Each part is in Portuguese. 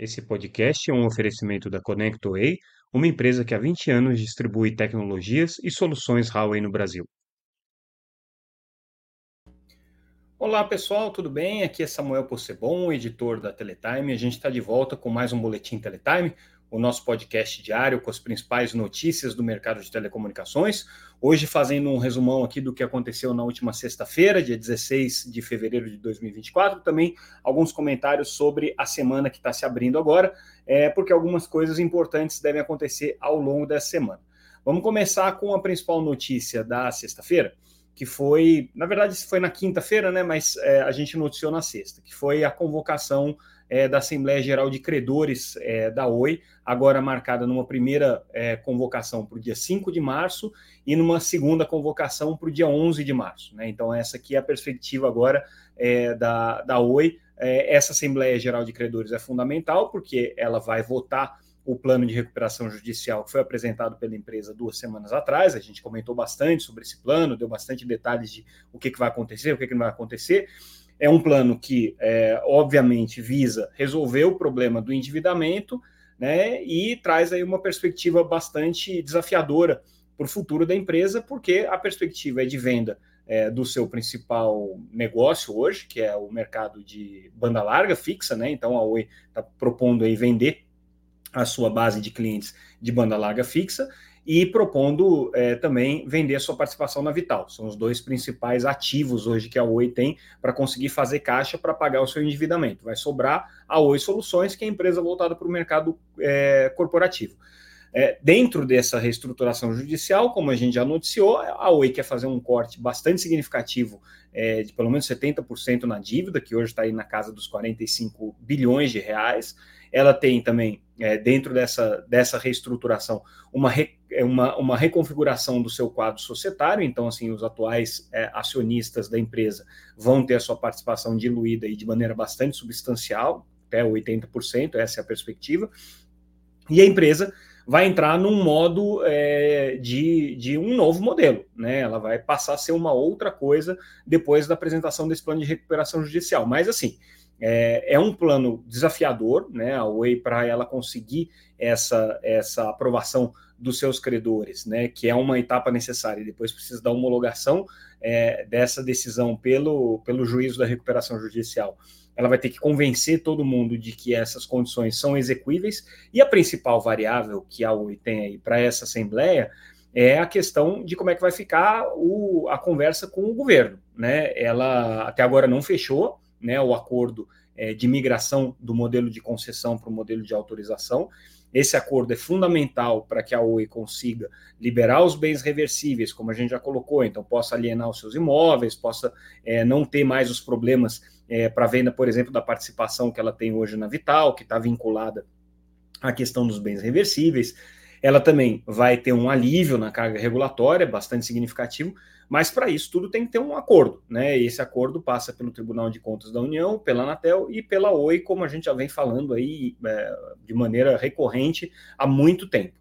Esse podcast é um oferecimento da ConnectWay, uma empresa que há 20 anos distribui tecnologias e soluções Huawei no Brasil. Olá pessoal, tudo bem? Aqui é Samuel Possebon, editor da Teletime. A gente está de volta com mais um Boletim Teletime, o nosso podcast diário com as principais notícias do mercado de telecomunicações. Hoje, fazendo um resumão aqui do que aconteceu na última sexta-feira, dia 16 de fevereiro de 2024. Também alguns comentários sobre a semana que está se abrindo agora, é, porque algumas coisas importantes devem acontecer ao longo dessa semana. Vamos começar com a principal notícia da sexta-feira, que foi, na verdade, foi na quinta-feira, né? Mas é, a gente noticiou na sexta, que foi a convocação é, da Assembleia Geral de Credores é, da Oi, agora marcada numa primeira é, convocação para o dia 5 de março e numa segunda convocação para o dia 11 de março. Né? Então, essa aqui é a perspectiva agora é, da, da Oi. É, essa Assembleia Geral de Credores é fundamental, porque ela vai votar o plano de recuperação judicial que foi apresentado pela empresa duas semanas atrás. A gente comentou bastante sobre esse plano, deu bastante detalhes de o que, que vai acontecer, o que, que não vai acontecer. É um plano que, é, obviamente, visa resolver o problema do endividamento né, e traz aí uma perspectiva bastante desafiadora para o futuro da empresa, porque a perspectiva é de venda é, do seu principal negócio hoje, que é o mercado de banda larga fixa, né? Então a Oi está propondo aí vender a sua base de clientes de banda larga fixa e propondo é, também vender sua participação na Vital. São os dois principais ativos hoje que a Oi tem para conseguir fazer caixa para pagar o seu endividamento. Vai sobrar a Oi Soluções, que é a empresa voltada para o mercado é, corporativo. É, dentro dessa reestruturação judicial, como a gente já noticiou, a Oi quer fazer um corte bastante significativo é, de pelo menos 70% na dívida, que hoje está aí na casa dos 45 bilhões de reais. Ela tem também, é, dentro dessa, dessa reestruturação, uma, re, é, uma, uma reconfiguração do seu quadro societário. Então, assim, os atuais é, acionistas da empresa vão ter a sua participação diluída e de maneira bastante substancial, até 80%, essa é a perspectiva. E a empresa vai entrar num modo é, de, de um novo modelo, né? Ela vai passar a ser uma outra coisa depois da apresentação desse plano de recuperação judicial. Mas assim, é, é um plano desafiador, né? A Oi para ela conseguir essa, essa aprovação dos seus credores, né? Que é uma etapa necessária. Depois precisa da homologação é, dessa decisão pelo, pelo juízo da recuperação judicial ela vai ter que convencer todo mundo de que essas condições são execuíveis, e a principal variável que a Oi tem aí para essa Assembleia é a questão de como é que vai ficar o, a conversa com o governo. Né? Ela até agora não fechou né, o acordo é, de migração do modelo de concessão para o modelo de autorização. Esse acordo é fundamental para que a Oi consiga liberar os bens reversíveis, como a gente já colocou, então possa alienar os seus imóveis, possa é, não ter mais os problemas é, para venda, por exemplo, da participação que ela tem hoje na Vital, que está vinculada à questão dos bens reversíveis. Ela também vai ter um alívio na carga regulatória, bastante significativo, mas para isso tudo tem que ter um acordo, né? E esse acordo passa pelo Tribunal de Contas da União, pela Anatel e pela Oi, como a gente já vem falando aí é, de maneira recorrente há muito tempo.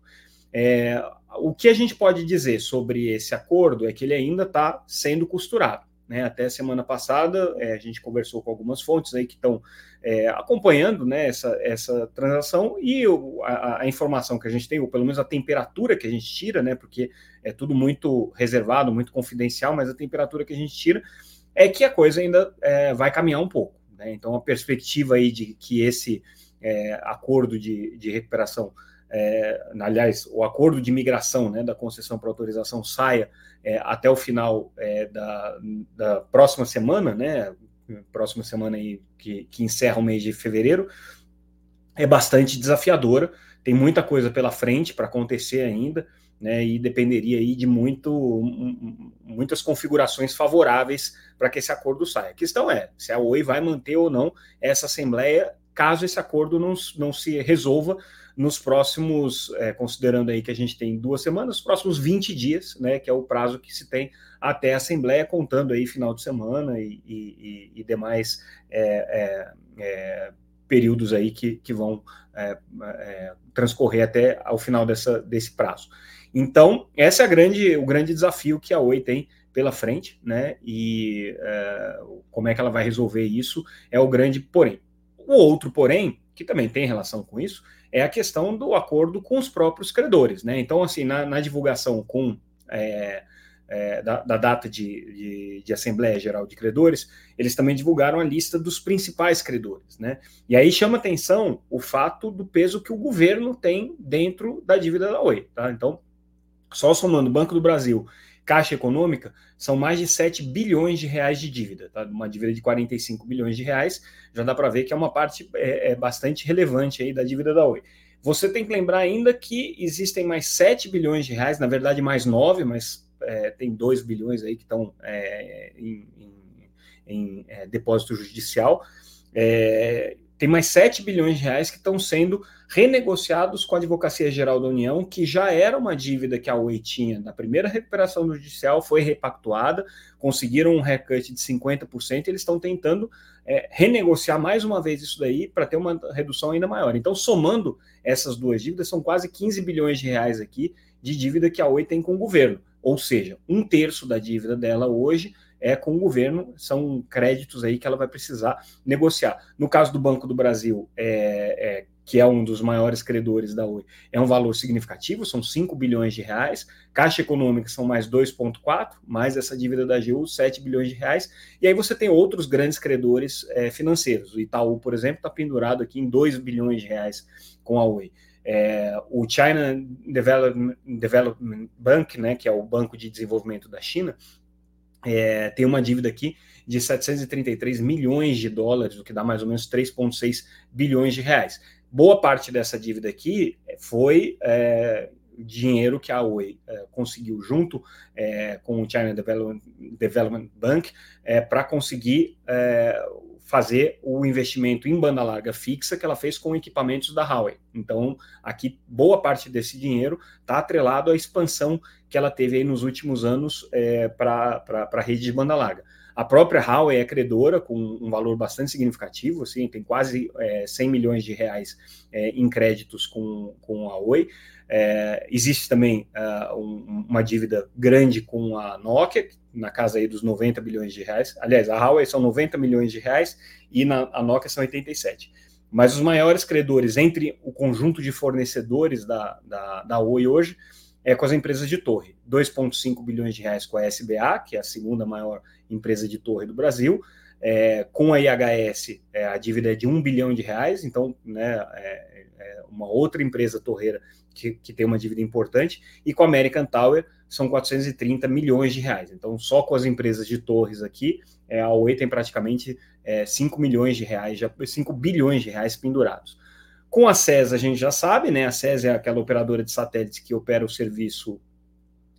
É, o que a gente pode dizer sobre esse acordo é que ele ainda está sendo costurado. Né, até semana passada, é, a gente conversou com algumas fontes aí que estão é, acompanhando né, essa, essa transação e o, a, a, informação que a gente tem, ou pelo menos a temperatura que a gente tira, né, porque é tudo muito reservado, muito confidencial, mas a temperatura que a gente tira é que a coisa ainda é, vai caminhar um pouco. Né, então, a perspectiva aí de que esse é, acordo de, de recuperação é, aliás, o acordo de migração né, da concessão para autorização saia é, até o final é, da, da, próxima semana, né, próxima semana aí que, que encerra o mês de fevereiro, é bastante desafiadora, tem muita coisa pela frente para acontecer ainda, né, e dependeria aí de muito, muitas configurações favoráveis para que esse acordo saia. A questão é se a Oi vai manter ou não essa assembleia caso esse acordo não, não se resolva nos próximos, é, considerando aí que a gente tem duas semanas, os próximos 20 dias, né, que é o prazo que se tem até a Assembleia, contando aí final de semana e, e, e demais é, é, é, períodos aí que, que vão é, é, transcorrer até ao final dessa, desse prazo. Então, esse é grande, o grande desafio que a Oi tem pela frente, né? E como é que ela vai resolver isso é o grande porém O outro, porém, que também tem relação com isso, é a questão do acordo com os próprios credores. Né? Então, assim, na, na divulgação com é, é, da, da, data de, de, de, Assembleia Geral de Credores, eles também divulgaram a lista dos principais credores. Né? E aí chama atenção o fato do peso que o governo tem dentro da dívida da Oi. Tá? Então, só somando Banco do Brasil, Caixa Econômica, são mais de 7 bilhões de reais de dívida. Tá? Uma dívida de 45 bilhões de reais, já dá para ver que é uma parte é, é bastante relevante aí da dívida da Oi. Você tem que lembrar ainda que existem mais 7 bilhões de reais, na verdade mais 9, mas é, tem 2 bilhões aí que estão é, em, em, em é, depósito judicial. Tem mais 7 bilhões de reais que estão sendo renegociados com a Advocacia Geral da União, que já era uma dívida que a Oi tinha na primeira recuperação judicial, foi repactuada, conseguiram um recut de 50%, e eles estão tentando é, renegociar mais uma vez isso daí para ter uma redução ainda maior. Então, somando essas duas dívidas, são quase 15 bilhões de reais aqui de dívida que a Oi tem com o governo. Ou seja, um terço da dívida dela hoje é com o governo, são créditos aí que ela vai precisar negociar. No caso do Banco do Brasil, é, é, que é um dos maiores credores da Oi, é um valor significativo, são 5 bilhões de reais, Caixa Econômica são mais 2,4, mais essa dívida da AGU, 7 bilhões de reais, e aí você tem outros grandes credores é, financeiros. O Itaú, por exemplo, está pendurado aqui em 2 bilhões de reais com a Oi. É, o China Development, Development Bank, né, que é o Banco de Desenvolvimento da China, é, tem uma dívida aqui de 733 milhões de dólares, o que dá mais ou menos 3,6 bilhões de reais. Boa parte dessa dívida aqui foi é, dinheiro que a Oi é, conseguiu junto é, com o China Development, Development Bank é, para conseguir é, fazer o investimento em banda larga fixa que ela fez com equipamentos da Huawei. Então, aqui, boa parte desse dinheiro está atrelado à expansão que ela teve aí nos últimos anos é, para a rede de banda larga. A própria Huawei é credora com um valor bastante significativo, assim, tem quase é, 100 milhões de reais é, em créditos com, com a Oi. É, existe também uh, um, uma dívida grande com a Nokia, na casa aí dos 90 bilhões de reais. Aliás, a Huawei são 90 milhões de reais e na, a Nokia são 87. Mas os maiores credores entre o conjunto de fornecedores da, da, da Oi hoje é com as empresas de torre. 2,5 bilhões de reais com a SBA, que é a segunda maior empresa de torre do Brasil. É, com a IHS, é, a dívida é de 1 bilhão de reais, então né, é, é uma outra empresa torreira que, que tem uma dívida importante, e com a American Tower são 430 milhões de reais. Então, só com as empresas de torres aqui, é, a Oi tem praticamente é, 5 milhões de reais, já, 5 bilhões de reais pendurados. Com a SES, a gente já sabe, né? A SES é aquela operadora de satélites que opera o serviço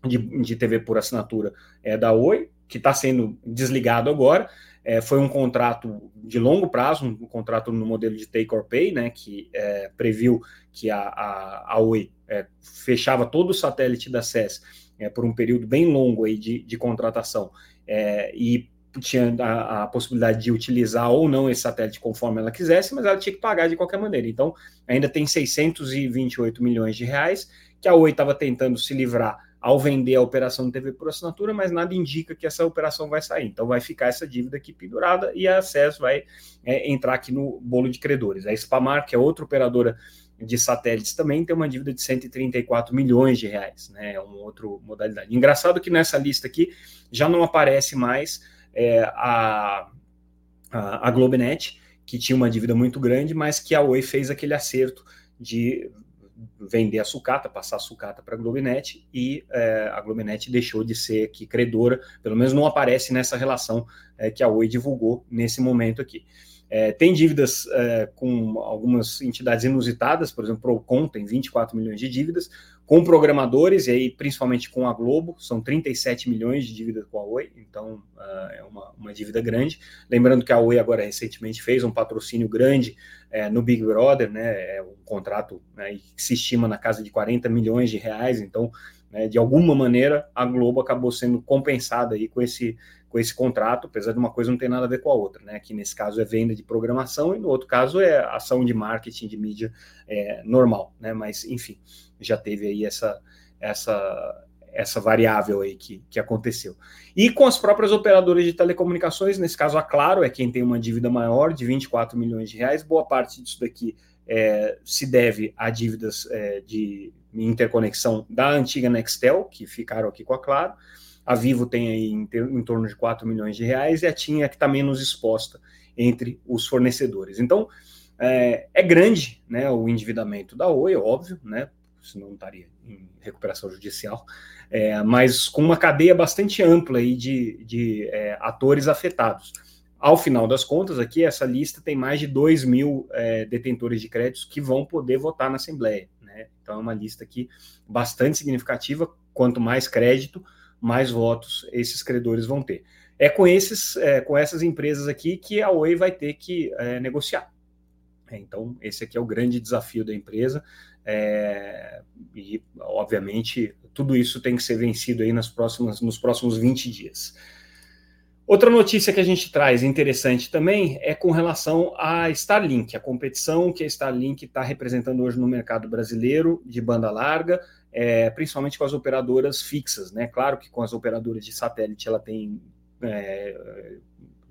de, de TV por assinatura é, da Oi, que está sendo desligado agora. É, foi um contrato de longo prazo, um contrato no modelo de take or pay, né, que é, previu que a, a, a Oi é, fechava todo o satélite da SES é, por um período bem longo aí de, de contratação é, e tinha a, a, possibilidade de utilizar ou não esse satélite conforme ela quisesse, mas ela tinha que pagar de qualquer maneira. Então, ainda tem 628 milhões de reais que a Oi estava tentando se livrar ao vender a operação de TV por assinatura, mas nada indica que essa operação vai sair. Então vai ficar essa dívida aqui pendurada e a acesso vai é, entrar aqui no bolo de credores. A Spamar, que é outra operadora de satélites, também tem uma dívida de 134 milhões de reais, né? É uma outra modalidade. Engraçado que nessa lista aqui já não aparece mais é, a, a, a Globenet, que tinha uma dívida muito grande, mas que a Oi fez aquele acerto de vender a sucata, passar a sucata para a Globinet e é, a Globinet deixou de ser aqui credora, pelo menos não aparece nessa relação é, que a Oi divulgou nesse momento aqui. É, tem dívidas é, com algumas entidades inusitadas, por exemplo, Procon tem 24 milhões de dívidas, com programadores, e aí principalmente com a Globo, são 37 milhões de dívidas com a Oi, então uh, é uma, uma, dívida grande. Lembrando que a Oi agora recentemente fez um patrocínio grande é, no Big Brother, né, é um contrato né, que se estima na casa de 40 milhões de reais, então né, de alguma maneira a Globo acabou sendo compensada aí com esse com esse contrato, apesar de uma coisa não ter nada a ver com a outra, né? Aqui nesse caso é venda de programação e no outro caso é ação de marketing de mídia é, normal, né? Mas enfim, já teve aí essa essa essa variável aí que, que aconteceu. E com as próprias operadoras de telecomunicações, nesse caso a Claro é quem tem uma dívida maior de 24 milhões de reais, boa parte disso daqui é, se deve a dívidas é, de interconexão da antiga Nextel, que ficaram aqui com a Claro, a Vivo tem aí em, em torno de 4 milhões de reais e a TIM é que está menos exposta entre os fornecedores. Então, é, é, grande né, o endividamento da Oi, óbvio, né, senão não estaria em recuperação judicial, é, mas com uma cadeia bastante ampla aí de, de é, atores afetados. Ao final das contas, aqui, essa lista tem mais de 2 mil é, detentores de créditos que vão poder votar na Assembleia. Né? Então, é uma lista aqui bastante significativa. Quanto mais crédito, mais votos esses credores vão ter. É com, esses, é, com essas empresas aqui que a Oi vai ter que é, negociar. É, então, esse aqui é o grande desafio da empresa. É, e, obviamente, tudo isso tem que ser vencido aí nas próximas, nos próximos 20 dias. Outra notícia que a gente traz interessante também é com relação à Starlink, a competição que a Starlink está representando hoje no mercado brasileiro de banda larga, é, principalmente com as operadoras fixas. Né? Claro que com as operadoras de satélite ela tem é,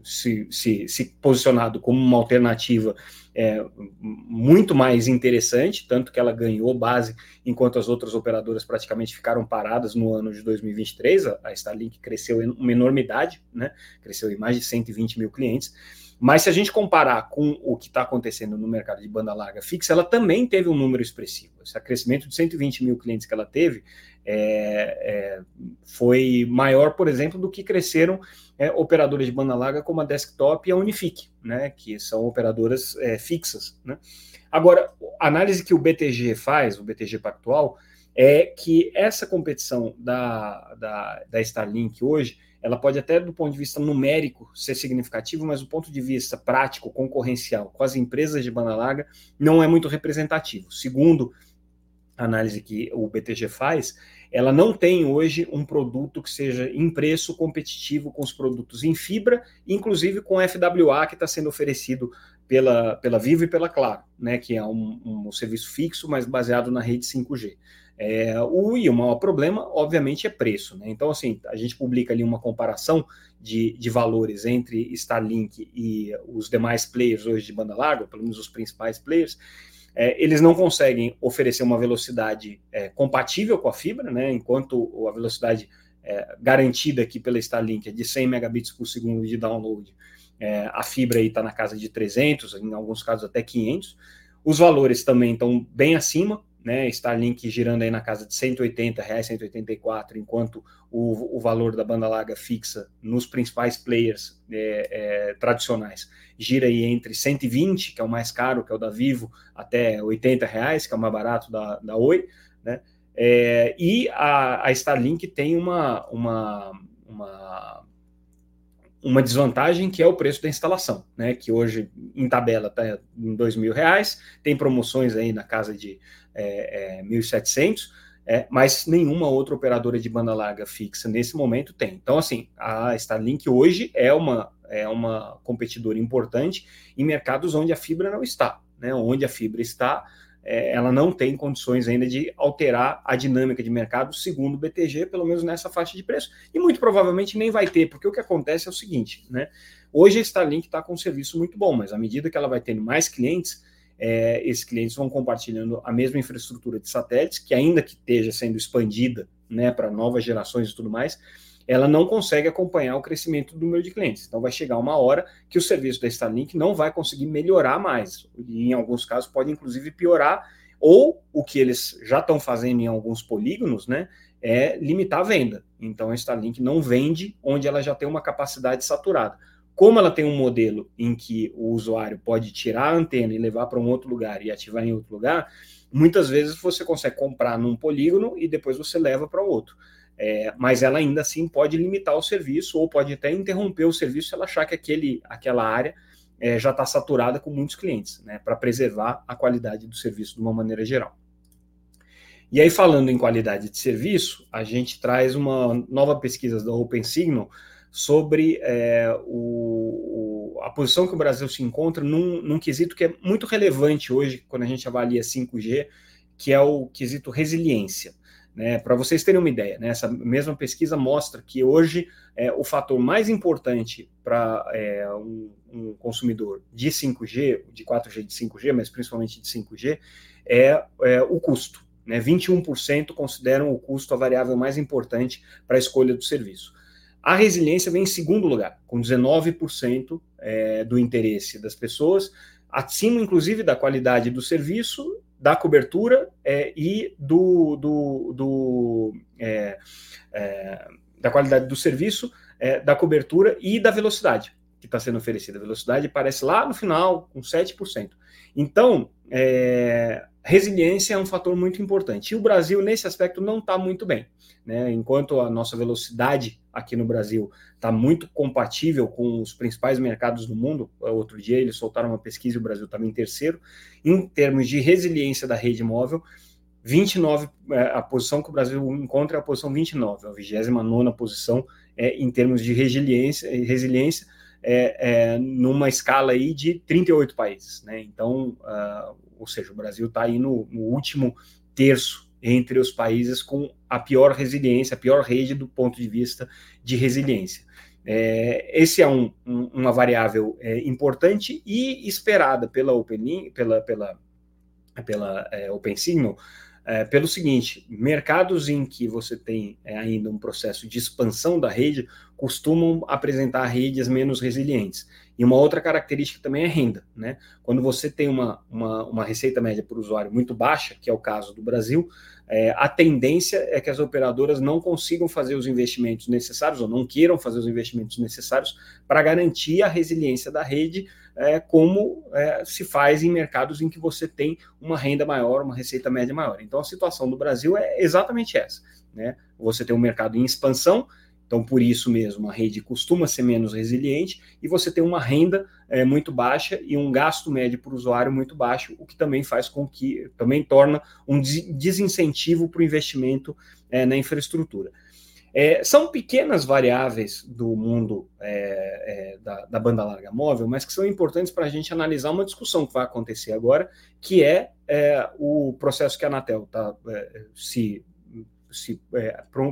se, se, se posicionado como uma alternativa é, muito mais interessante, tanto que ela ganhou base, enquanto as outras operadoras praticamente ficaram paradas no ano de 2023. A, a Starlink cresceu em uma enormidade, né? cresceu em mais de 120 mil clientes. Mas se a gente comparar com o que está acontecendo no mercado de banda larga fixa, ela também teve um número expressivo. Esse crescimento de 120 mil clientes que ela teve é, é, foi maior, por exemplo, do que cresceram é, operadoras de banda larga como a Desktop e a Unifique, né, que são operadoras é, fixas. Né. Agora, a análise que o BTG faz, o BTG Pactual, é que essa competição da, da, da Starlink hoje ela pode até do ponto de vista numérico ser significativo, mas do ponto de vista prático, concorrencial, com as empresas de banda larga, não é muito representativo. Segundo análise que o BTG faz, ela não tem hoje um produto que seja em preço competitivo com os produtos em fibra, inclusive com FWA que está sendo oferecido pela, pela Vivo e pela Claro, né, que é um, um serviço fixo, mas baseado na rede 5G. É, o, e o maior problema, obviamente, é preço. Né? Então, assim, a gente publica ali uma comparação de, de valores entre Starlink e os demais players hoje de banda larga, pelo menos os principais players, é, eles não conseguem oferecer uma velocidade é, compatível com a fibra, né? enquanto a velocidade é, garantida aqui pela Starlink é de 100 megabits por segundo de download, é, a fibra está na casa de 300, em alguns casos até 500. Os valores também estão bem acima, né, Starlink girando aí na casa de 180 reais, 184, enquanto o, o valor da banda larga fixa nos principais players é, é, tradicionais gira aí entre 120, que é o mais caro, que é o da Vivo, até 80 reais, que é o mais barato da, da Oi, né? É, e a, a Starlink tem uma, uma, uma uma desvantagem que é o preço da instalação, né? Que hoje em tabela está em dois mil reais, tem promoções aí na casa de é, é, 1.700, é, mas nenhuma outra operadora de banda larga fixa nesse momento tem. Então, assim, a Starlink hoje é uma, é uma competidora importante em mercados onde a fibra não está, né? Onde a fibra está, é, ela não tem condições ainda de alterar a dinâmica de mercado, segundo o BTG, pelo menos nessa faixa de preço. E muito provavelmente nem vai ter, porque o que acontece é o seguinte, né? Hoje a Starlink está com um serviço muito bom, mas à medida que ela vai tendo mais clientes, é, esses clientes vão compartilhando a mesma infraestrutura de satélites, que ainda que esteja sendo expandida né, para novas gerações e tudo mais, ela não consegue acompanhar o crescimento do número de clientes. Então vai chegar uma hora que o serviço da Starlink não vai conseguir melhorar mais. E em alguns casos pode inclusive piorar, ou o que eles já estão fazendo em alguns polígonos, né? É limitar a venda. Então a Starlink não vende onde ela já tem uma capacidade saturada. Como ela tem um modelo em que o usuário pode tirar a antena e levar para um outro lugar e ativar em outro lugar, muitas vezes você consegue comprar num polígono e depois você leva para outro. É, mas ela ainda assim pode limitar o serviço ou pode até interromper o serviço se ela achar que aquele, aquela área é, já está saturada com muitos clientes, né, para preservar a qualidade do serviço de uma maneira geral. E aí, falando em qualidade de serviço, a gente traz uma nova pesquisa da OpenSignal sobre é, o, o, a posição que o Brasil se encontra num, num quesito que é muito relevante hoje quando a gente avalia 5G, que é o quesito resiliência. Né, Para vocês terem uma ideia, né, essa mesma pesquisa mostra que hoje é, o fator mais importante para é, um, um, consumidor de 5G, de 4G de 5G, mas principalmente de 5G, é, é o custo. Né, 21% consideram o custo a variável mais importante para a escolha do serviço. A resiliência vem em segundo lugar, com 19% é, do interesse das pessoas, acima, inclusive, da qualidade do serviço da cobertura é, e do, do, do é, é, da qualidade do serviço, é, da cobertura e da velocidade que está sendo oferecida. A velocidade aparece lá no final, com 7%. Então, é, resiliência é um fator muito importante. E o Brasil, nesse aspecto, não está muito bem. Né? Enquanto a nossa velocidade aqui no Brasil está muito compatível com os principais mercados do mundo, outro dia eles soltaram uma pesquisa e o Brasil estava em terceiro, em termos de resiliência da rede móvel, 29, é, a posição que o Brasil encontra é a posição 29, a 29 posição é, em termos de resiliência, resiliência é, é, numa escala aí de 38 países. Né? Então, uh, ou seja, o Brasil está aí no, no, último terço entre os países com a pior resiliência, a pior rede do ponto de vista de resiliência. É, esse é um, um, uma variável é, importante e esperada pela Open, pela, pela, pela é, OpenSignal, é, pelo seguinte: mercados em que você tem é, ainda um processo de expansão da rede costumam apresentar redes menos resilientes. E uma outra característica também é renda. Né? Quando você tem uma, uma, uma receita média por usuário muito baixa, que é o caso do Brasil, é, a tendência é que as operadoras não consigam fazer os investimentos necessários, ou não queiram fazer os investimentos necessários para garantir a resiliência da rede, é, como é, se faz em mercados em que você tem uma renda maior, uma receita média maior. Então a situação do Brasil é exatamente essa. Né? Você tem um mercado em expansão, então, por isso mesmo, a rede costuma ser menos resiliente e você tem uma renda é, muito baixa e um gasto médio por usuário muito baixo, o que também faz com que também torna um desincentivo para o investimento é, na infraestrutura. É, são pequenas variáveis do mundo é, é, da, da, banda larga móvel, mas que são importantes para a gente analisar uma discussão que vai acontecer agora, que é, é o processo que a Anatel está se, se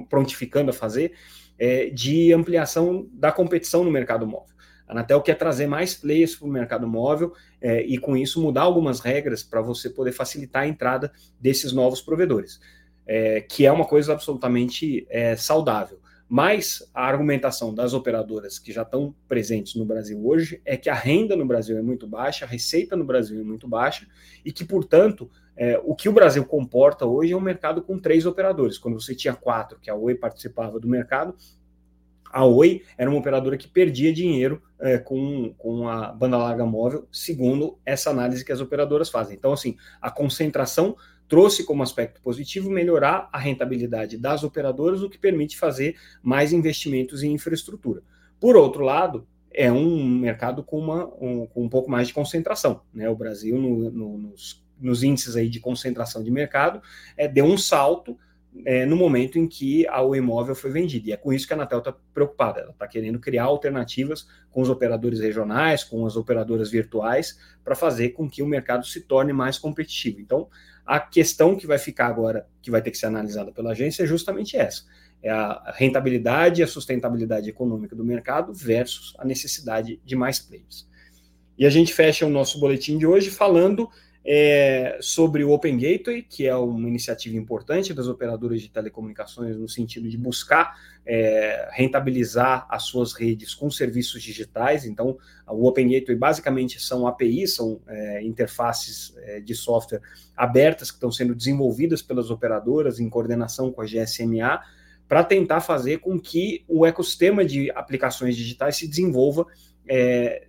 prontificando a fazer, é, de ampliação da competição no mercado móvel. A Anatel quer trazer mais players para o mercado móvel é, e, com isso, mudar algumas regras para você poder facilitar a entrada desses novos provedores, é, que é uma coisa absolutamente é, saudável. Mas a argumentação das operadoras que já estão presentes no Brasil hoje é que a renda no Brasil é muito baixa, a receita no Brasil é muito baixa e que, portanto, é, o que o Brasil comporta hoje é um mercado com três operadores. Quando você tinha quatro, que a Oi participava do mercado, a Oi era uma operadora que perdia dinheiro é, com, com a banda larga móvel, segundo essa análise que as operadoras fazem. Então, assim, a concentração trouxe como aspecto positivo melhorar a rentabilidade das operadoras, o que permite fazer mais investimentos em infraestrutura. Por outro lado, é um mercado com, uma, um, com um pouco mais de concentração. Né? O Brasil, no, no, nos nos índices aí de concentração de mercado, é, deu um salto é, no momento em que o imóvel foi vendido. E é com isso que a Anatel está preocupada. Ela está querendo criar alternativas com os operadores regionais, com as operadoras virtuais, para fazer com que o mercado se torne mais competitivo. Então, a questão que vai ficar agora, que vai ter que ser analisada pela agência, é justamente essa. É a rentabilidade e a sustentabilidade econômica do mercado versus a necessidade de mais players. E a gente fecha o nosso boletim de hoje falando é, sobre o Open Gateway, que é uma iniciativa importante das operadoras de telecomunicações no sentido de buscar é, rentabilizar as suas redes com serviços digitais. Então, o Open Gateway basicamente são APIs, são é, interfaces é, de software abertas que estão sendo desenvolvidas pelas operadoras em coordenação com a GSMA para tentar fazer com que o ecossistema de aplicações digitais se desenvolva é,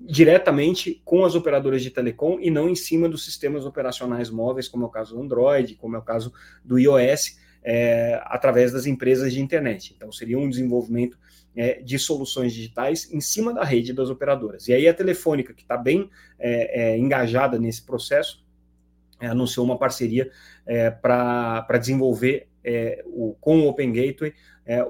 diretamente com as operadoras de telecom e não em cima dos sistemas operacionais móveis, como é o caso do Android, como é o caso do iOS, é, através das empresas de internet. Então, seria um desenvolvimento é, de soluções digitais em cima da rede das operadoras. E aí a Telefônica, que está bem é, é, engajada nesse processo, é, anunciou uma parceria é, para desenvolver o, com o Open Gateway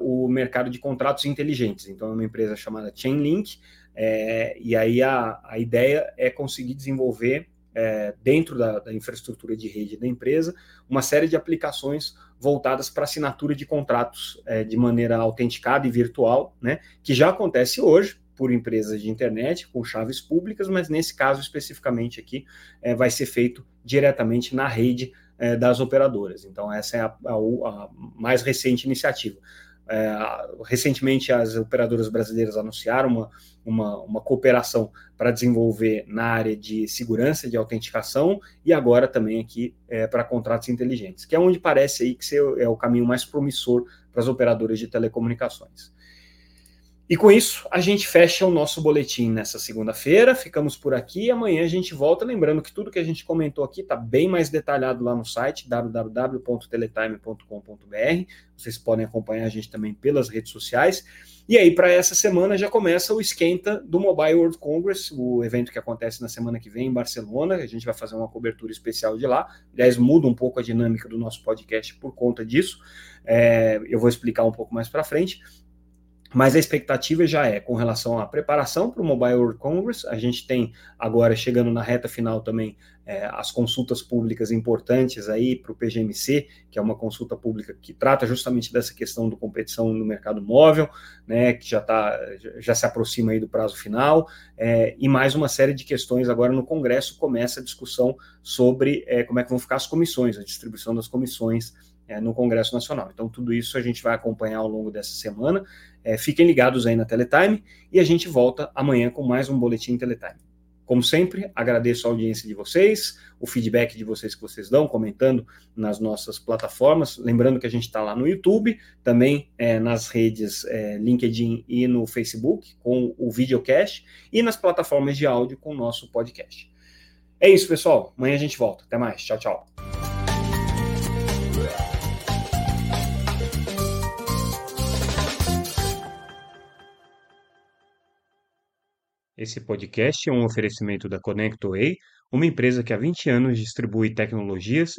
o mercado de contratos inteligentes. Então, é uma empresa chamada Chainlink, é, e aí a, a ideia é conseguir desenvolver é, dentro da, da, infraestrutura de rede da empresa, uma série de aplicações voltadas para assinatura de contratos é, de maneira autenticada e virtual, né, que já acontece hoje por empresas de internet com chaves públicas, mas nesse caso especificamente aqui é, vai ser feito diretamente na rede é, das operadoras. Então, essa é a, a, a mais recente iniciativa. É, recentemente, as operadoras brasileiras anunciaram uma, uma, uma cooperação para desenvolver na área de segurança, de autenticação, e agora também aqui é, para contratos inteligentes, que é onde parece aí que é o caminho mais promissor para as operadoras de telecomunicações. E com isso, a gente fecha o nosso boletim nessa segunda-feira. Ficamos por aqui. Amanhã a gente volta. Lembrando que tudo que a gente comentou aqui está bem mais detalhado lá no site www.teletime.com.br. Vocês podem acompanhar a gente também pelas redes sociais. E aí, para essa semana, já começa o esquenta do Mobile World Congress, o evento que acontece na semana que vem em Barcelona. A gente vai fazer uma cobertura especial de lá. Aliás, muda um pouco a dinâmica do nosso podcast por conta disso. É, eu vou explicar um pouco mais para frente. Mas a expectativa já é com relação à preparação para o Mobile World Congress. A gente tem agora, chegando na reta final também, é, as consultas públicas importantes aí para o PGMC, que é uma consulta pública que trata justamente dessa questão do competição no mercado móvel, né, que já, tá, já se aproxima aí do prazo final, é, e mais uma série de questões agora no Congresso começa a discussão sobre é, como é que vão ficar as comissões, a distribuição das comissões é, no Congresso Nacional. Então, tudo isso a gente vai acompanhar ao longo dessa semana. É, fiquem ligados aí na Teletime e a gente volta amanhã com mais um Boletim Teletime. Como sempre, agradeço a audiência de vocês, o feedback de vocês que vocês dão, comentando nas nossas plataformas. Lembrando que a gente está lá no YouTube, também é, nas redes é, LinkedIn e no Facebook, com o videocast, e nas plataformas de áudio com o nosso podcast. É isso, pessoal. Amanhã a gente volta. Até mais. Tchau, tchau. Esse podcast é um oferecimento da ConnectWay, uma empresa que há 20 anos distribui tecnologias